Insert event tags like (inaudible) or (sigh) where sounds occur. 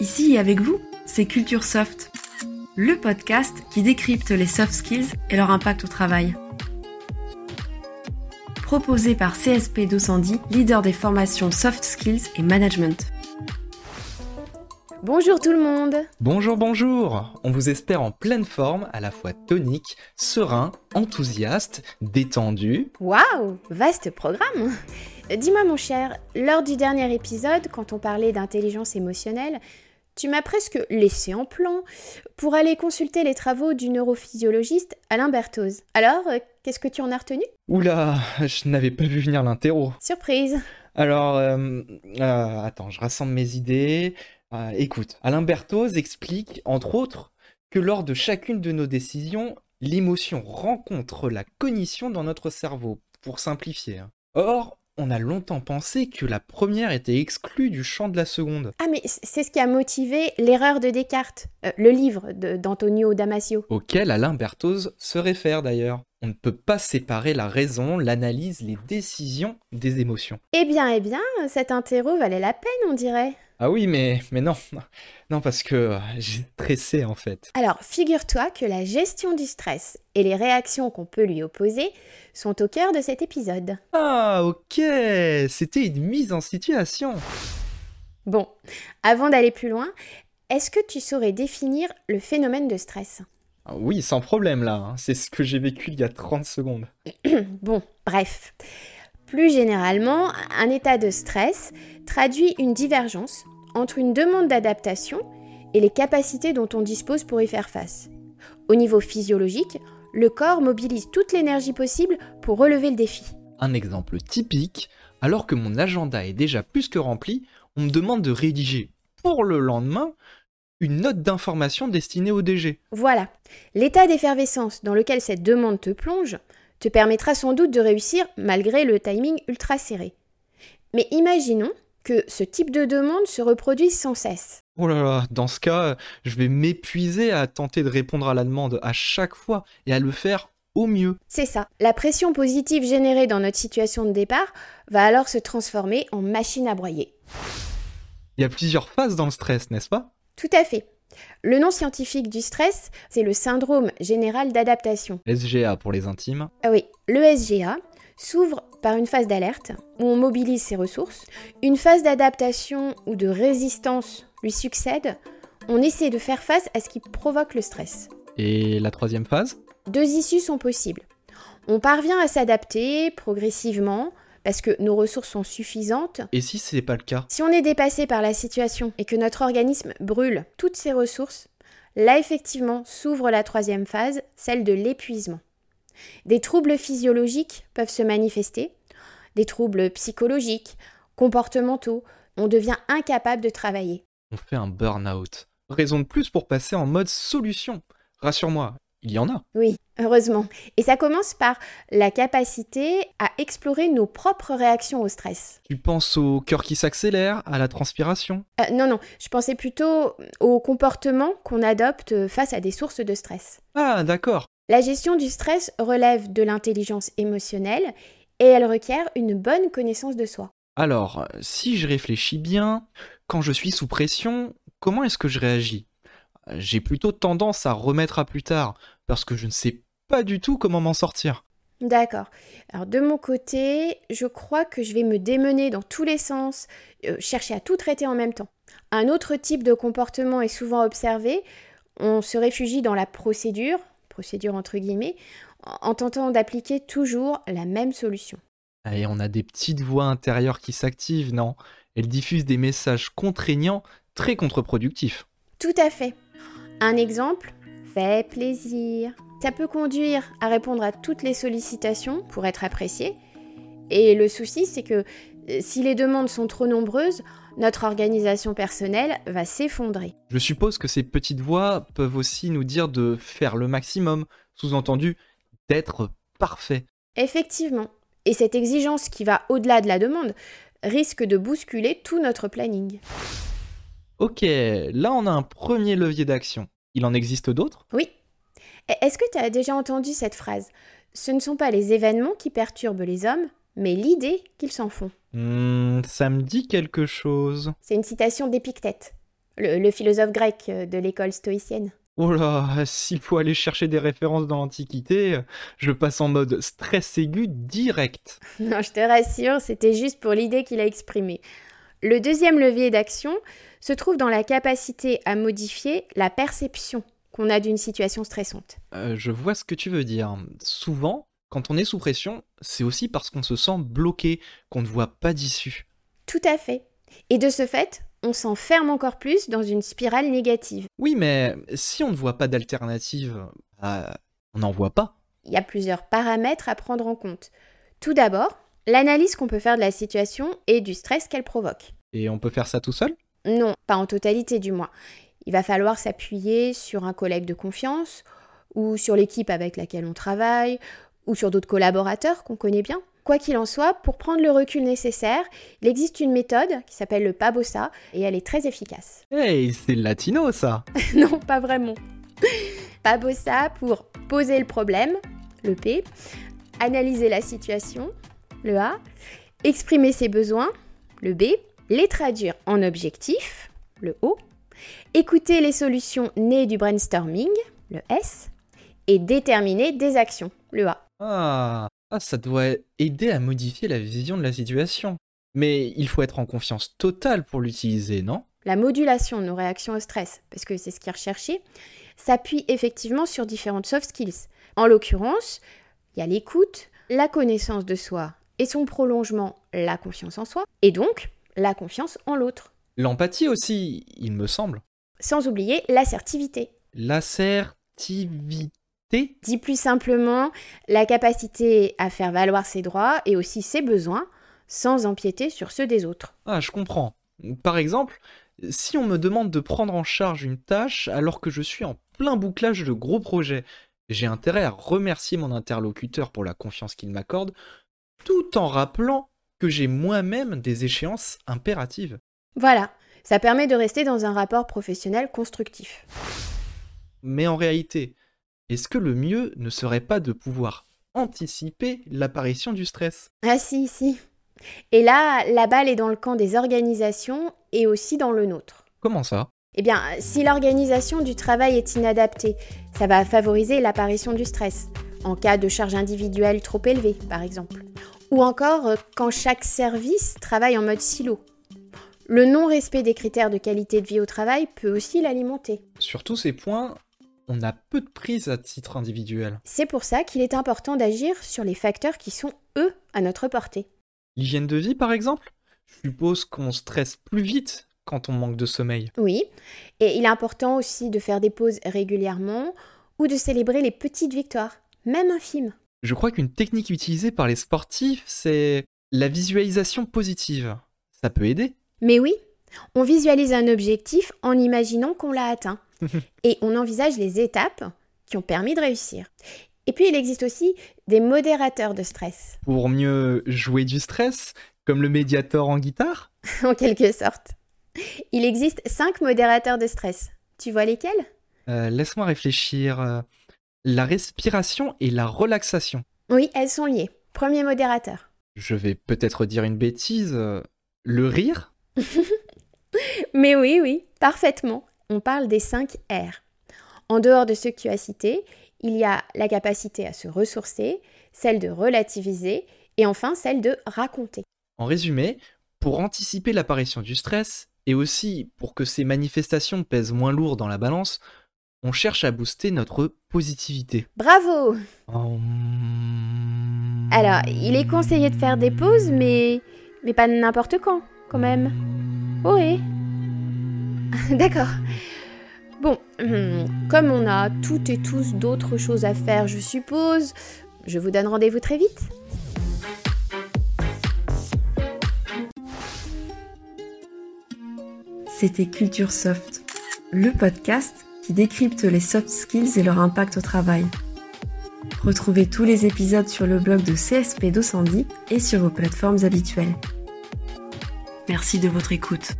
Ici et avec vous, c'est Culture Soft, le podcast qui décrypte les soft skills et leur impact au travail. Proposé par CSP 210, leader des formations soft skills et management. Bonjour tout le monde Bonjour, bonjour On vous espère en pleine forme, à la fois tonique, serein, enthousiaste, détendu. Waouh Vaste programme Dis-moi mon cher, lors du dernier épisode, quand on parlait d'intelligence émotionnelle, tu m'as presque laissé en plan pour aller consulter les travaux du neurophysiologiste Alain Berthoz. Alors, euh, qu'est-ce que tu en as retenu? Oula, je n'avais pas vu venir l'interro. Surprise Alors, euh, euh, attends, je rassemble mes idées. écoute, Alain Berthoz explique, entre autres, que lors de chacune de nos décisions, l'émotion rencontre la cognition dans notre cerveau, pour simplifier. Hein. Or, on a longtemps pensé que la première était exclue du champ de la seconde. Ah mais c'est ce qui a motivé l'erreur de Descartes, euh, le livre d'Antonio Damasio. Auquel Alain Berthoz se réfère d'ailleurs. On ne peut pas séparer la raison, l'analyse, les décisions des émotions. Eh bien, eh bien, cet interro valait la peine, on dirait. Ah oui, mais, mais non, non, parce que j'ai stressé en fait. Alors, figure-toi que la gestion du stress et les réactions qu'on peut lui opposer sont au cœur de cet épisode. Ah, ok, c'était une mise en situation. Bon, avant d'aller plus loin, est-ce que tu saurais définir le phénomène de stress? Ah Oui, sans problème là, hein. c'est ce que j'ai vécu il y a 30 secondes. (clears throat) bon, bref. Plus généralement, un état de stress traduit une divergence entre une demande d'adaptation et les capacités dont on dispose pour y faire face. Au niveau physiologique, le corps mobilise toute l'énergie possible pour relever le défi. Un exemple typique, alors que mon agenda est déjà plus que rempli, on me demande de rédiger pour le lendemain une note d'information destinée au DG. Voilà, l'état d'effervescence dans lequel cette demande te plonge te permettra sans doute de réussir malgré le timing ultra serré. Mais imaginons que ce type de demande se reproduise sans cesse. Oh là là, dans ce cas, je vais m'épuiser à tenter de répondre à la demande à chaque fois et à le faire au mieux. C'est ça. La pression positive générée dans notre situation de départ va alors se transformer en machine à broyer. Il y a plusieurs phases dans le stress, n'est-ce pas? Tout à fait. Le nom scientifique du stress, c'est le syndrome général d'adaptation. SGA pour les intimes. Ah oui, le SGA, s'ouvre par une phase d'alerte où on mobilise ses ressources. Une phase d'adaptation ou de résistance lui succède. On essaie de faire face à ce qui provoque le stress. Et la troisième phase? Deux issues sont possibles. On parvient à s'adapter progressivement parce que nos ressources sont suffisantes. Et si ce n'est pas le cas? Si on est dépassé par la situation et que notre organisme brûle toutes ses ressources, là effectivement s'ouvre la troisième phase, celle de l'épuisement. Des troubles physiologiques peuvent se manifester, des troubles psychologiques, comportementaux, on devient incapable de travailler. On fait un burn-out. Raison de plus pour passer en mode solution. Rassure-moi, il y en a. Oui, heureusement. Et ça commence par la capacité à explorer nos propres réactions au stress. Tu penses au cœur qui s'accélère, à la transpiration? Euh, Non, non, je pensais plutôt au comportement qu'on adopte face à des sources de stress. Ah, d'accord. La gestion du stress relève de l'intelligence émotionnelle et elle requiert une bonne connaissance de soi. Alors, si je réfléchis bien, quand je suis sous pression, comment est-ce que je réagis? J'ai plutôt tendance à remettre à plus tard, parce que je ne sais pas du tout comment m'en sortir. D'accord. Alors de mon côté, je crois que je vais me démener dans tous les sens, euh, chercher à tout traiter en même temps. Un autre type de comportement est souvent observé. On se réfugie dans la procédure, procédure entre guillemets, en tentant d'appliquer toujours la même solution. Et on a des petites voix intérieures qui s'activent, non? Elles diffusent des messages contraignants très contre-productifs. Tout à fait. Un exemple, fait plaisir. Ça peut conduire à répondre à toutes les sollicitations pour être apprécié. Et le souci, c'est que euh, si les demandes sont trop nombreuses, notre organisation personnelle va s'effondrer. Je suppose que ces petites voix peuvent aussi nous dire de faire le maximum, sous-entendu d'être parfait. Effectivement. Et cette exigence qui va au-delà de la demande risque de bousculer tout notre planning. Ok, là on a un premier levier d'action. Il en existe d'autres? Oui. Est-ce que tu as déjà entendu cette phrase Ce ne sont pas les événements qui perturbent les hommes, mais l'idée qu'ils s'en font. Hmm, ça me dit quelque chose. C'est une citation d'Épictète, le, philosophe grec de l'école stoïcienne. Oh là, s'il faut aller chercher des références dans l'Antiquité, je passe en mode stress aigu direct. (laughs) Non, je te rassure, c'était juste pour l'idée qu'il a exprimée. Le deuxième levier d'action se trouve dans la capacité à modifier la perception qu'on a d'une situation stressante. Euh, je vois ce que tu veux dire. Souvent, quand on est sous pression, c'est aussi parce qu'on se sent bloqué, qu'on ne voit pas d'issue. Tout à fait. Et de ce fait, on s'enferme encore plus dans une spirale négative. Oui, mais si on ne voit pas d'alternative, bah, on n'en voit pas. Il y a plusieurs paramètres à prendre en compte. Tout d'abord, l'analyse qu'on peut faire de la situation et du stress qu'elle provoque. Et on peut faire ça tout seul? Non, pas en totalité du moins. Il va falloir s'appuyer sur un collègue de confiance, ou sur l'équipe avec laquelle on travaille, ou sur d'autres collaborateurs qu'on connaît bien. Quoi qu'il en soit, pour prendre le recul nécessaire, il existe une méthode qui s'appelle le PABOSA et elle est très efficace. Hey, c'est latino ça (laughs) Non, pas vraiment. PABOSA pour poser le problème, le P, analyser la situation, le A, exprimer ses besoins, le B, les traduire en objectifs, le O, écouter les solutions nées du brainstorming, le S, et déterminer des actions, le A. Ah, ah, ça doit aider à modifier la vision de la situation. Mais il faut être en confiance totale pour l'utiliser, non? La modulation de nos réactions au stress, parce que c'est ce qui est recherché, s'appuie effectivement sur différentes soft skills. En l'occurrence, il y a l'écoute, la connaissance de soi et son prolongement, la confiance en soi, et donc la confiance en l'autre. L'empathie aussi, il me semble. Sans oublier l'assertivité. L'assertivité? Dit plus simplement, la capacité à faire valoir ses droits et aussi ses besoins sans empiéter sur ceux des autres. Ah, je comprends. Par exemple, si on me demande de prendre en charge une tâche alors que je suis en plein bouclage de gros projets, j'ai intérêt à remercier mon interlocuteur pour la confiance qu'il m'accorde, tout en rappelant que j'ai moi-même des échéances impératives. Voilà, ça permet de rester dans un rapport professionnel constructif. Mais en réalité, est-ce que le mieux ne serait pas de pouvoir anticiper l'apparition du stress? Ah si, si. Et là, la balle est dans le camp des organisations et aussi dans le nôtre. Comment ça? Eh bien, si l'organisation du travail est inadaptée, ça va favoriser l'apparition du stress, en cas de charge individuelle trop élevée, par exemple. Ou encore euh, quand chaque service travaille en mode silo. Le non-respect des critères de qualité de vie au travail peut aussi l'alimenter. Sur tous ces points, on a peu de prise à titre individuel. C'est pour ça qu'il est important d'agir sur les facteurs qui sont, eux, à notre portée. L'hygiène de vie, par exemple Je suppose qu'on stresse plus vite quand on manque de sommeil. Oui, et il est important aussi de faire des pauses régulièrement ou de célébrer les petites victoires, même infimes. Je crois qu'une technique utilisée par les sportifs, c'est la visualisation positive. Ça peut aider. Mais oui, on visualise un objectif en imaginant qu'on l'a atteint. (laughs) et on envisage les étapes qui ont permis de réussir. Et puis il existe aussi des modérateurs de stress. Pour mieux jouer du stress, comme le médiator en guitare? (laughs) En quelque sorte. Il existe cinq modérateurs de stress. Tu vois lesquels? Euh, Laisse-moi réfléchir. La respiration et la relaxation. Oui, elles sont liées. Premier modérateur. Je vais peut-être dire une bêtise. Euh, le rire? (laughs) Mais oui, oui, parfaitement on parle des 5 R. En dehors de ce que tu as cité, il y a la capacité à se ressourcer, celle de relativiser et enfin celle de raconter. En résumé, pour anticiper l'apparition du stress et aussi pour que ces manifestations pèsent moins lourd dans la balance, on cherche à booster notre positivité. Bravo oh. Alors, il est conseillé de faire des pauses, mais, mais pas n'importe quand, quand même. Oui. (laughs) D'accord. Bon, (clears throat) comme on a toutes et tous d'autres choses à faire, je suppose, je vous donne rendez-vous très vite. C'était Culture Soft, le podcast décrypte les soft skills et leur impact au travail. Retrouvez tous les épisodes sur le blog de CSP 210 et sur vos plateformes habituelles. Merci de votre écoute.